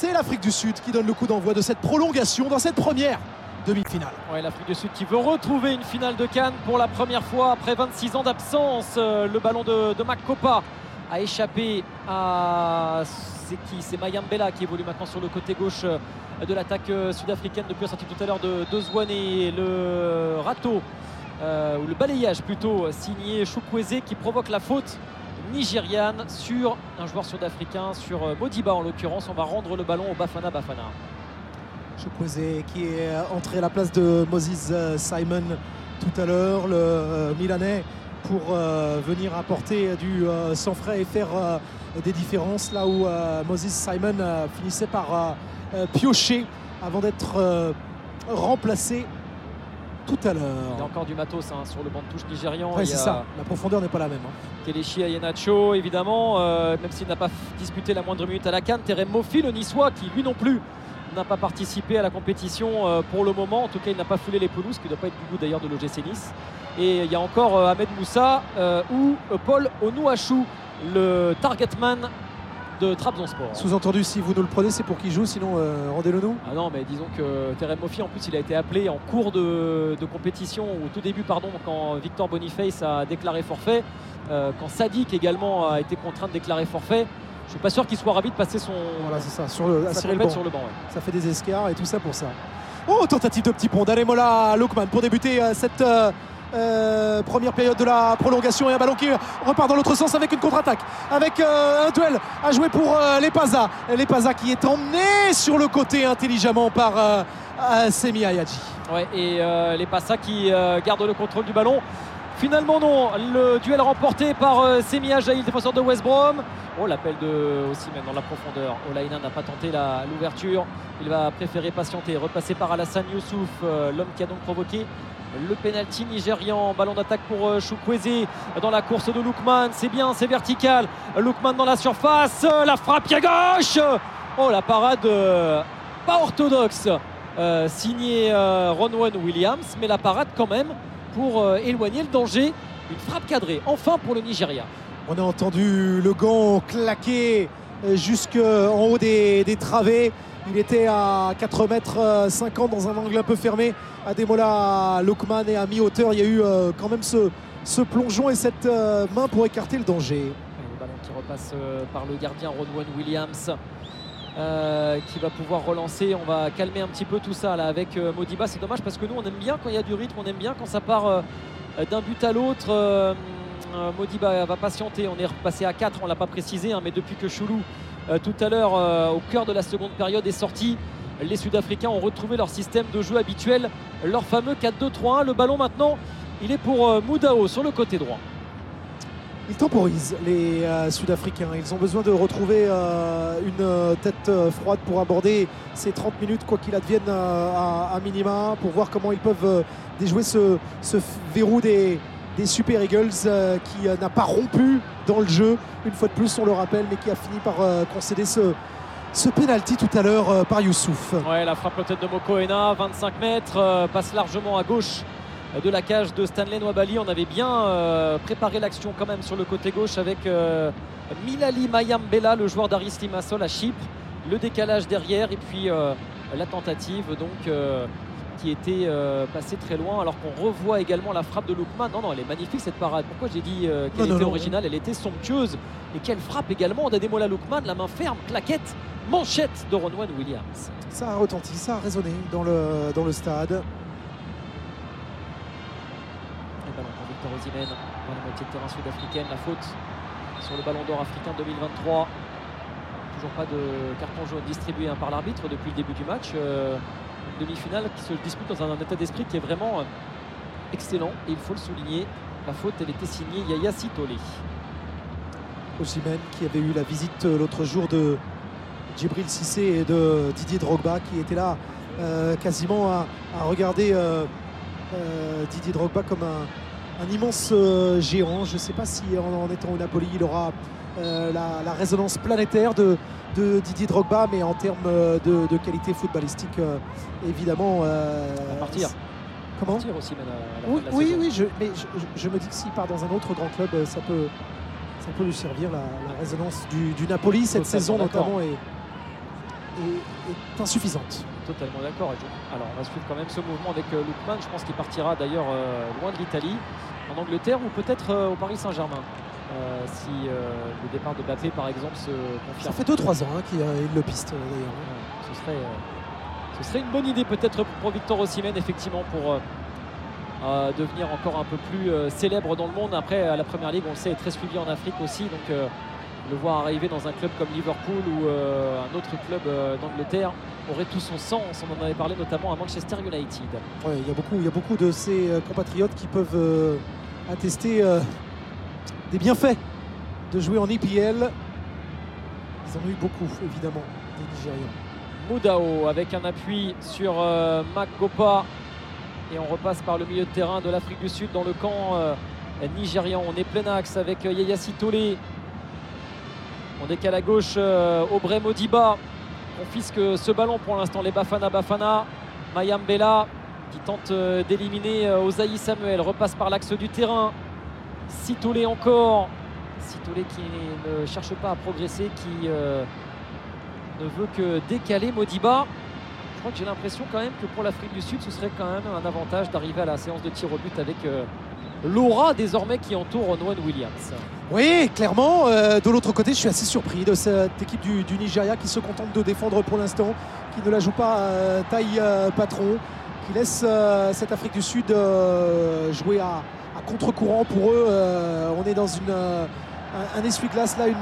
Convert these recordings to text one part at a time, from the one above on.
C'est l'Afrique du Sud qui donne le coup d'envoi de cette prolongation dans cette première demi-finale. Ouais, L'Afrique du Sud qui veut retrouver une finale de Cannes pour la première fois après 26 ans d'absence. Euh, le ballon de, de Makopa a échappé à. C'est qui? C'est Mayambela qui évolue maintenant sur le côté gauche euh, de l'attaque euh, sud-africaine depuis la sortie tout à l'heure de, de Zwane et le râteau, ou le balayage plutôt, signé Chukwueze qui provoque la faute nigériane sur un joueur sud-africain, sur euh, Modiba en l'occurrence. On va rendre le ballon au Bafana Bafana. Chukwueze qui est euh, entré à la place de Moses euh, Simon tout à l'heure, le Milanais, pour venir apporter du sang frais et faire des différences là où Moses Simon finissait par piocher avant d'être remplacé tout à Il y a l'heure. encore du matos hein, sur le banc de touche nigérian. Ouais, c'est ça, la profondeur n'est pas la même. hein. Kelechi Ayenacho, évidemment, euh, même s'il n'a pas disputé la moindre minute à la canne. Terem Mofi, le niçois, qui lui non plus n'a pas participé à la compétition euh, pour le moment. En tout cas, il n'a pas foulé les pelouses, ce qui ne doit pas être du goût d'ailleurs de l'OGC Nice. Et il y a encore euh, Ahmed Moussa euh, ou Paul Onouachou, le targetman de Trabzonspor. Sous-entendu, si vous nous le prenez, c'est pour qu'il joue, sinon euh, rendez-le nous. Ah non, mais disons que Terem Mofi, en plus, il a été appelé en cours de, de compétition, au tout début, pardon, quand Victor Boniface a déclaré forfait, euh, quand Sadik également a été contraint de déclarer forfait. Je suis pas sûr qu'il soit ravi de passer son, Voilà, c'est ça, sur le, compète banc. sur le banc. ouais. Ça fait des escarres et tout ça pour ça. Oh, tentative de petit pont d'Alemola Lokman pour débuter euh, cette euh, euh, première période de la prolongation et un ballon qui repart dans l'autre sens avec une contre-attaque. Avec euh, un duel à jouer pour euh, les Paza. Les Paza qui est emmené sur le côté intelligemment par euh, Semi Ayadji. Ouais, et Passa qui gardent le contrôle du ballon. Finalement non, le duel remporté par euh, Semi Ajaï, le défenseur de West Brom. Oh l'appel de Osimhen dans la profondeur. Olaïna n'a pas tenté l'ouverture. Il va préférer patienter, repasser par Alassane Youssouf, euh, l'homme qui a donc provoqué le penalty nigérian. Ballon d'attaque pour euh, Chukwueze dans la course de Lookman. C'est bien, c'est vertical. Lookman dans la surface, la frappe pied gauche. Oh la parade pas orthodoxe euh, signé euh, Ronwen Williams, mais la parade quand même pour euh, éloigner le danger. Une frappe cadrée, enfin pour le Nigeria. On a entendu le gant claquer euh, jusqu'en haut des, des travées. Il était à 4 mètres euh, 50 dans un angle un peu fermé. Ademola Lokman et à mi-hauteur, il y a eu euh, quand même ce, ce plongeon et cette euh, main pour écarter le danger. Et le ballon qui repasse euh, par le gardien Ronwen Williams. Euh, qui va pouvoir relancer. On va calmer un petit peu tout ça avec euh, Modiba. C'est dommage parce que nous on aime bien quand il y a du rythme, on aime bien quand ça part euh, d'un but à l'autre. Modiba va patienter. On est repassé à 4, on l'a pas précisé, hein, mais depuis que Choulou tout à l'heure au cœur de la seconde période est sorti, les Sud-Africains ont retrouvé leur système de jeu habituel, leur fameux 4-2-3-1. Le ballon maintenant, il est pour Moudao sur le côté droit. Ils temporisent, les euh, Sud-Africains. Ils ont besoin de retrouver euh, une euh, tête froide pour aborder ces 30 minutes, quoi qu'il advienne à, minima, pour voir comment ils peuvent déjouer ce, verrou des, Super Eagles qui n'a pas rompu dans le jeu, une fois de plus, on le rappelle, mais qui a fini par concéder ce, penalty tout à l'heure par Youssouf. Ouais, la frappe peut-être de Mokoena, 25 mètres, passe largement à gauche de la cage de Stanley Nwabali. On avait bien euh, préparé l'action quand même sur le côté gauche avec euh, Milali Mayambela, le joueur d'Aris Limassol à Chypre. Le décalage derrière et puis euh, la tentative donc qui était euh, passée très loin alors qu'on revoit également la frappe de Lookman. Non, non, elle est magnifique cette parade. Pourquoi j'ai dit euh, qu'elle non, était non. originale? Elle était somptueuse. Et quelle frappe également d'Ademola Lookman, la main ferme, claquette, manchette de Ronwan Williams. Ça a retenti, ça a résonné dans le, dans le stade. Le ballon pour Victor dans la moitié de terrain sud-africaine. La faute sur le ballon d'or africain 2023. Toujours pas de carton jaune distribué hein, par l'arbitre depuis le début du match. Euh, une demi-finale qui se dispute dans un, état d'esprit qui est vraiment euh, excellent et il faut le souligner. La faute, elle était signée Yaya Sitole. Osimhen qui avait eu la visite euh, l'autre jour de Djibril Cissé et de Didier Drogba qui était là quasiment à, regarder Didier Drogba comme un, un immense euh, géant. Je ne sais pas si en, en étant au Napoli il aura euh, la, la résonance planétaire de, de Didier Drogba, mais en termes euh, de, de qualité footballistique, euh, évidemment. euh, À partir. Comment Partir Osimhen à la fin oui, de la oui, saison. oui, je, mais je, me dis que s'il part dans un autre grand club, ça peut, ça peut lui servir la, la résonance du, du Napoli cette Totalement saison notamment. Et est, insuffisante. Totalement d'accord. Alors on va suivre quand même ce mouvement avec euh, Lookman. Je pense qu'il partira d'ailleurs euh, loin de l'Italie, en Angleterre ou peut-être euh, au Paris Saint-Germain. si le départ de Bappé par exemple se confirme. Ça fait 2-3 ans hein, qu'il le piste d'ailleurs. ce, serait, ce serait une bonne idée peut-être pour Victor Osimhen effectivement pour devenir encore un peu plus célèbre dans le monde. Après la Première Ligue on le sait est très suivi en Afrique aussi. Donc le voir arriver dans un club comme Liverpool ou euh, un autre club euh, d'Angleterre aurait tout son sens. On en avait parlé notamment à Manchester United. il y a beaucoup, il y a beaucoup de ces euh, compatriotes qui peuvent attester des bienfaits de jouer en EPL. Ils en ont eu beaucoup, évidemment, des Nigérians. Moudao avec un appui sur Makopa. Et on repasse par le milieu de terrain de l'Afrique du Sud dans le camp nigérian. On est plein axe avec Yaya Sitole on décale à gauche euh, Aubrey Modiba. Confisque ce ballon pour l'instant. Les Bafana Bafana. Mayam Bella qui tente euh, d'éliminer euh, Osaï Samuel. Repasse par l'axe du terrain. Sitolé encore. Sitolé qui ne cherche pas à progresser, qui ne veut que décaler Modiba. Je crois que j'ai l'impression quand même que pour l'Afrique du Sud, ce serait quand même un avantage d'arriver à la séance de tir au but avec l'aura désormais qui entoure Noan Williams. Oui, clairement. Euh, de l'autre côté, je suis assez surpris de cette équipe du, Nigeria qui se contente de défendre pour l'instant, qui ne la joue pas euh, taille euh, patron, qui laisse cette Afrique du Sud jouer à, contre-courant pour eux. on est dans une, un, essuie-glace, là, une,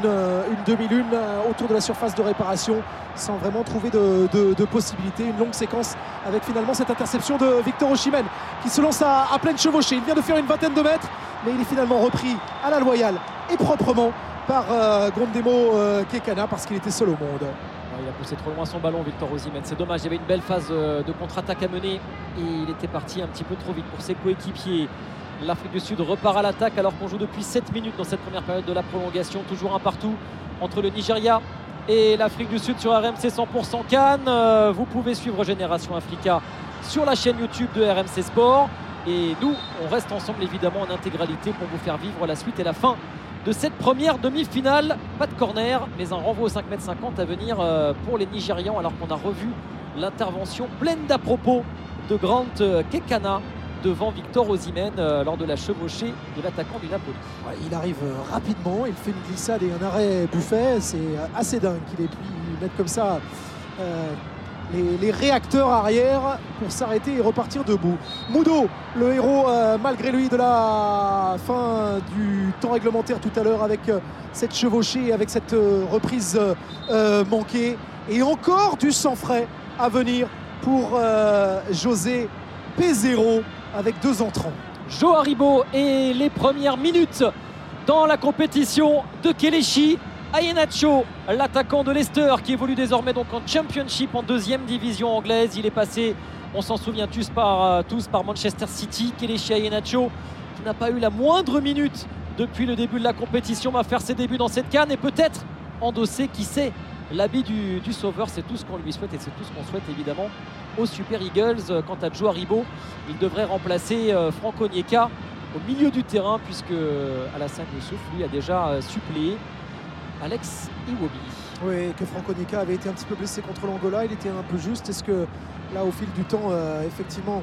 demi-lune autour de la surface de réparation, sans vraiment trouver de, de, possibilités. Une longue séquence avec finalement cette interception de Victor Oshimen qui se lance à, pleine chevauchée. Il vient de faire une vingtaine de mètres, mais il est finalement repris à la loyale et proprement par euh, Grondemo euh, Kekana parce qu'il était seul au monde. il a poussé trop loin son ballon, Victor Osimhen. C'est dommage, il y avait une belle phase euh, de contre-attaque à mener et il était parti un petit peu trop vite pour ses coéquipiers. L'Afrique du Sud repart à l'attaque alors qu'on joue depuis 7 minutes dans cette première période de la prolongation. Toujours un partout entre le Nigeria et l'Afrique du Sud sur RMC 100% Cannes. Vous pouvez suivre Génération Africa sur la chaîne YouTube de RMC Sport. Et nous, on reste ensemble évidemment en intégralité pour vous faire vivre la suite et la fin de cette première demi-finale. Pas de corner, mais un renvoi au 5m50 à venir euh, pour les Nigérians, alors qu'on a revu l'intervention pleine d'à propos de Grant euh, Kekana devant Victor Osimhen euh, lors de la chevauchée de l'attaquant du Napoli. il arrive rapidement, il fait une glissade et un arrêt buffet. C'est assez dingue qu'il ait pu mettre comme ça les, réacteurs arrière pour s'arrêter et repartir debout. Moudo, le héros euh, malgré lui de la fin du temps réglementaire tout à l'heure avec euh, cette chevauchée, avec cette euh, reprise manquée. Et encore du sang frais à venir pour José P0 avec deux entrants. Joe Haribo et les premières minutes dans la compétition de Kelechi. Ayenacho, l'attaquant de Leicester qui évolue désormais donc en Championship en deuxième division anglaise. Il est passé, on s'en souvient tous par, euh, tous par Manchester City. Kelechi Ayenacho qui n'a pas eu la moindre minute depuis le début de la compétition va faire ses débuts dans cette canne et peut-être endosser, qui sait, l'habit du, sauveur. C'est tout ce qu'on lui souhaite et c'est tout ce qu'on souhaite évidemment aux Super Eagles. Quant à Joe Haribo, il devrait remplacer euh, Franco Nieka au milieu du terrain puisque Alassane Youssouf lui a déjà euh, suppléé Alex Iwobi. Oui, que Franco Nica avait été un petit peu blessé contre l'Angola, il était un peu juste. Est-ce que là, au fil du temps, euh, effectivement,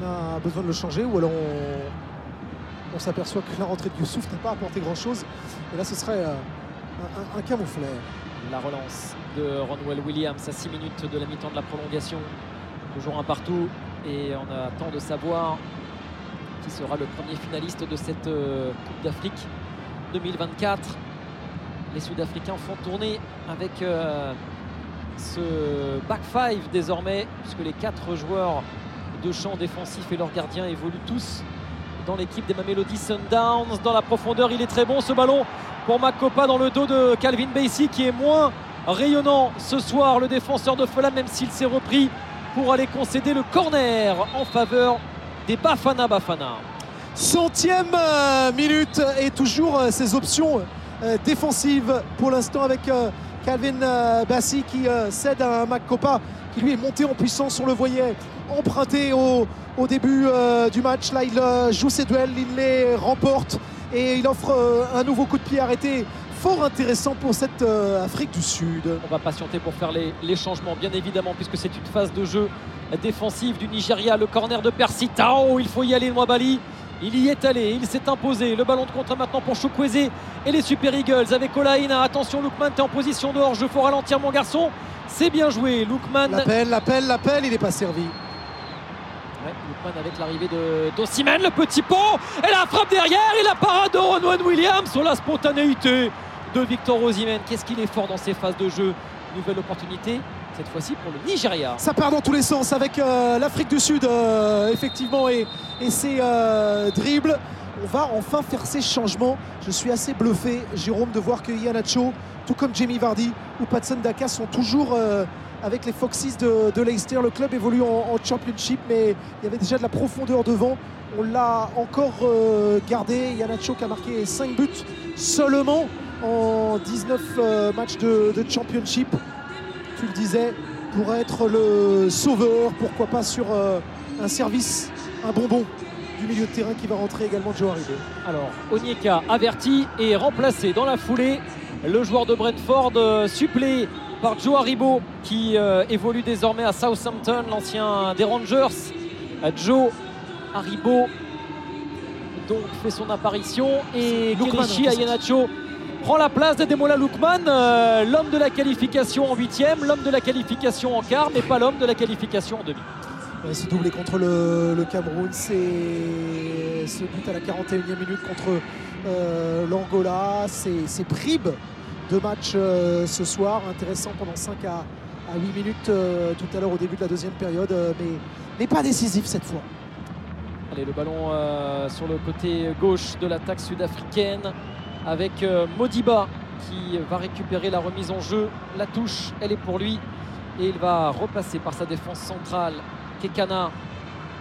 on a besoin de le changer ou alors on, s'aperçoit que la rentrée de Youssouf n'a pas apporté grand-chose Et là, ce serait euh, un, camouflet. La relance de Ronwell Williams à 6 minutes de la mi-temps de la prolongation. Toujours un partout et on attend de savoir qui sera le premier finaliste de cette euh, Coupe d'Afrique 2024 les Sud-Africains font tourner avec euh, ce back five désormais, puisque les quatre joueurs de champ défensif et leurs gardiens évoluent tous dans l'équipe des Mamelody Sundowns. Dans la profondeur, il est très bon ce ballon pour Makopa dans le dos de Calvin Basie qui est moins rayonnant ce soir, le défenseur de Fulham, même s'il s'est repris pour aller concéder le corner en faveur des Bafana Bafana. Centième euh, minute et toujours euh, ces options euh, défensive pour l'instant avec euh, Calvin euh, Bassi qui cède à Makopa qui lui est monté en puissance, on le voyait emprunté au début du match. Là, il joue ses duels, il les remporte et il offre un nouveau coup de pied arrêté fort intéressant pour cette euh, Afrique du Sud. On va patienter pour faire les, les changements, bien évidemment, puisque c'est une phase de jeu défensive du Nigeria. Le corner de Percy Tao, il faut y aller, Mwabali. Il y est allé, il s'est imposé. Le ballon de contre maintenant pour Chukwueze et les Super Eagles avec Olaïna. Attention, Lookman, t'es en position dehors. Je faut ralentir, mon garçon. C'est bien joué, Lookman. L'appel, l'appel, l'appel, il n'est pas servi. Avec l'arrivée de d'Osimhen, le petit pot. Et la frappe derrière et la parade de Ronwen Williams sur la spontanéité de Victor Osimhen. Qu'est-ce qu'il est fort dans ces phases de jeu. Nouvelle opportunité cette fois-ci pour le Nigeria. Ça part dans tous les sens avec euh, l'Afrique du Sud, euh, effectivement, et, et ses euh, dribbles. On va enfin faire ces changements. Je suis assez bluffé, Jérôme, de voir que Ianacho, tout comme Jamie Vardy ou Patson Daka, sont toujours avec les Foxes de, Leicester. Le club évolue en, Championship, mais il y avait déjà de la profondeur devant. On l'a encore euh, gardé. Ianacho qui a marqué 5 buts seulement en 19 euh, matchs de, Championship tu le disais, pour être le sauveur, pourquoi pas sur euh, un service, un bonbon du milieu de terrain qui va rentrer également Joe Haribo. Alors, Onyeka averti et remplacé dans la foulée. Le joueur de Brentford supplé par Joe Haribo qui euh, évolue désormais à Southampton, l'ancien des Rangers. Euh, Joe Haribo donc fait son apparition et en fait. Ayanacho prend la place d'Ademola Lookman, euh, l'homme de la qualification en huitième, l'homme de la qualification en quart, mais pas l'homme de la qualification en demi. Ouais, ce doublé contre le, le Cameroun, c'est ce but à la 41e minute contre euh, l'Angola, c'est c'est bribes de match euh, ce soir, intéressant pendant 5 à, à 8 minutes euh, tout à l'heure au début de la deuxième période, euh, mais, pas décisif cette fois. Allez, le ballon sur le côté gauche de l'attaque sud-africaine avec Modiba qui va récupérer la remise en jeu. La touche, elle est pour lui et il va repasser par sa défense centrale. Kekana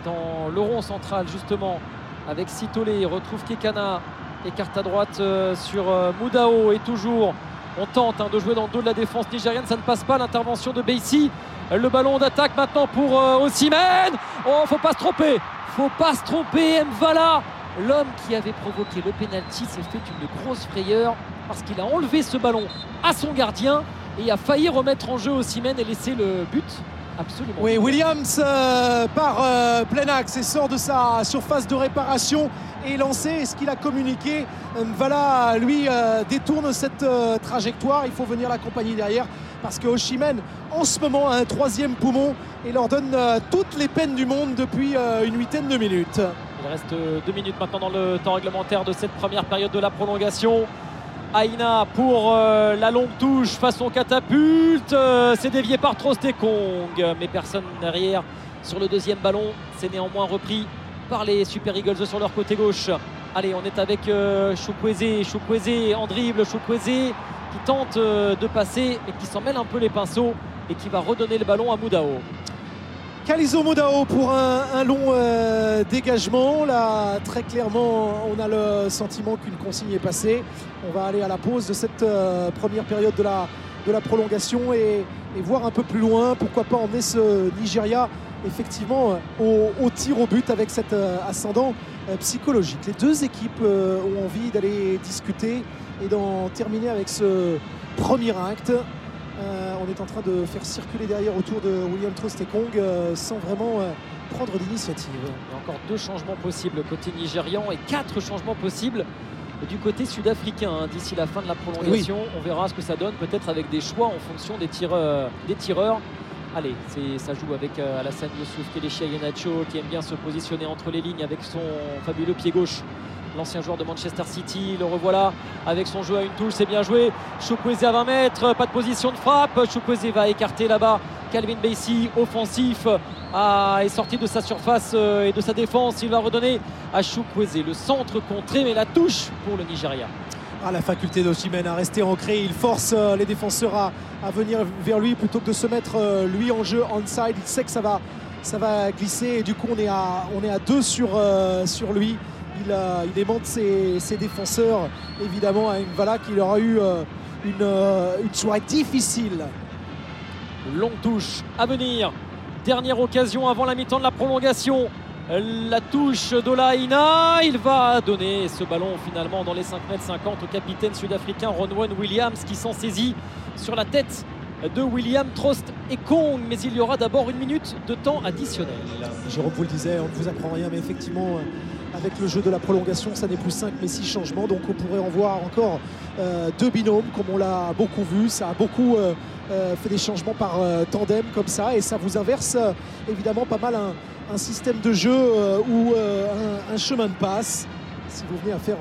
dans le rond central justement avec Sitole. Il retrouve Kekana, écarte à droite sur Moudao et toujours on tente hein, de jouer dans le dos de la défense nigérienne. Ça ne passe pas l'intervention de Beissi. Le ballon d'attaque maintenant pour euh, Osimhen. Oh, faut pas se tromper. Faut pas se tromper. Mvala, l'homme qui avait provoqué le penalty, s'est fait une grosse frayeur parce qu'il a enlevé ce ballon à son gardien et a failli remettre en jeu Osimhen et laisser le but absolument. Oui, Williams euh, part euh, plein axe et sort de sa surface de réparation et lancé. Est-ce qu'il a communiqué? Voilà, lui, euh, détourne cette euh, trajectoire. Il faut venir l'accompagner derrière parce que Oshimen, en ce moment, a un troisième poumon et leur donne euh, toutes les peines du monde depuis euh, une huitaine de minutes. Il reste euh, deux minutes maintenant dans le temps réglementaire de cette première période de la prolongation. Aina pour euh, la longue touche façon catapulte. Euh, c'est dévié par Trostekong, mais personne derrière sur le deuxième ballon. C'est néanmoins repris par les Super Eagles sur leur côté gauche. Allez, on est avec euh. Chukwueze en dribble. Chukwueze qui tente euh, de passer, mais qui s'en mêle un peu les pinceaux et qui va redonner le ballon à Moudao. Kalizo Modao pour un, long euh, dégagement. Là, très clairement, on a le sentiment qu'une consigne est passée. On va aller à la pause de cette euh, première période de la, de la prolongation et, voir un peu plus loin. Pourquoi pas emmener ce Nigeria effectivement euh, au, tir au but avec cet ascendant psychologique. Les deux équipes ont envie d'aller discuter et d'en terminer avec ce premier acte. Euh, on est en train de faire circuler derrière autour de William Trostekong euh, sans vraiment euh, prendre d'initiative. Il y a encore deux changements possibles côté nigérian et quatre changements possibles du côté sud-africain hein, d'ici la fin de la prolongation. On verra ce que ça donne, peut-être avec des choix en fonction des tireurs. Des tireurs. Allez, ça joue avec Alassane Youssouf, Kelechi Ayanacho qui aime bien se positionner entre les lignes avec son fabuleux pied gauche. L'ancien joueur de Manchester City, le revoilà avec son jeu à une touche, c'est bien joué. Chukwueze à 20 mètres, pas de position de frappe. Chukwueze va écarter là-bas. Calvin Bassey, offensif, est sorti de sa surface euh, et de sa défense. Il va redonner à Chukwueze le centre contré, mais la touche pour le Nigeria. Ah, la faculté d'Oshimen à rester ancré. Il force euh, les défenseurs à, venir vers lui plutôt que de se mettre euh, lui en jeu onside. Il sait que ça va, glisser et du coup on est à, on deux sur lui. Il, a- il ses, ses défenseurs évidemment à une Vala qui aura eu euh, une, euh, une soirée difficile. Longue touche à venir. Dernière occasion avant la mi-temps de la prolongation. La touche d'Olaina, il va donner ce ballon finalement dans les 5 mètres 50 au capitaine sud-africain Ronwen Williams qui s'en saisit sur la tête de William Trost et Kong. Mais il y aura d'abord une minute de temps additionnel. Jérôme vous le disait, on ne vous apprend rien, mais effectivement, avec le jeu de la prolongation, ça n'est plus 5 mais 6 changements. Donc on pourrait en voir encore euh, deux binômes, comme on l'a beaucoup vu. Ça a beaucoup euh, fait des changements par tandem comme ça, et ça vous inverse évidemment pas mal un, système de jeu ou un, chemin de passe. Si vous venez à faire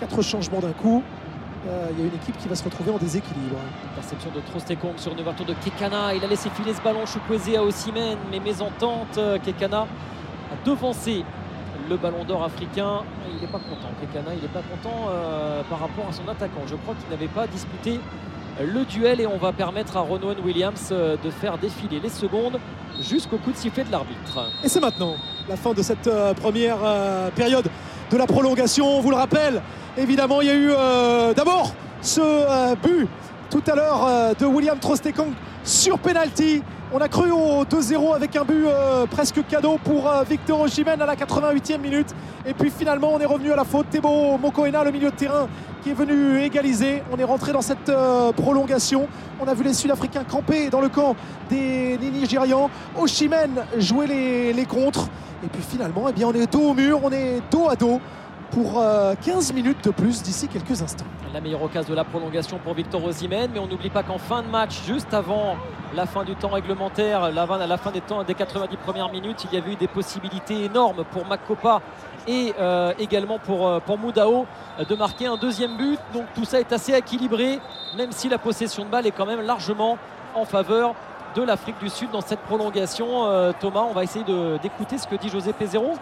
quatre changements d'un coup, euh, il y a une équipe qui va se retrouver en déséquilibre. Perception de Trostekong sur une ouverture de Kekana. Il a laissé filer ce ballon Chukwueze à Osimhen, mais mésentente. Euh, Kekana a devancé le ballon d'or africain. Il n'est pas content, Kekana, il n'est pas content euh, par rapport à son attaquant. Je crois qu'il n'avait pas disputé le duel et on va permettre à Ronwen Williams de faire défiler les secondes jusqu'au coup de sifflet de l'arbitre. Et c'est maintenant la fin de cette première période de la prolongation. On vous le rappelle, évidemment, il y a eu euh, d'abord ce euh, but tout à l'heure euh, de William Trostekong sur penalty. On a cru au 2-0 avec un but presque cadeau pour Victor Osimhen à la 88e minute. Et puis finalement, on est revenu à la faute. Thébo Mokoena, le milieu de terrain, qui est venu égaliser. On est rentré dans cette prolongation. On a vu les Sud-Africains camper dans le camp des, Nigérians. Oshimen jouer les, les contres. Et puis finalement, eh bien, on est dos au mur, on est dos à dos pour 15 euh, minutes de plus d'ici quelques instants. La meilleure occasion de la prolongation pour Victor Osimhen, mais on n'oublie pas qu'en fin de match, juste avant la fin du temps réglementaire, à la fin des, temps, des 90 premières minutes, il y avait eu des possibilités énormes pour Makopa et euh, également pour, euh, pour Moudao de marquer un deuxième but. Donc tout ça est assez équilibré, même si la possession de balle est quand même largement en faveur de l'Afrique du Sud dans cette prolongation. Thomas, on va essayer d'écouter ce que dit José Pézero.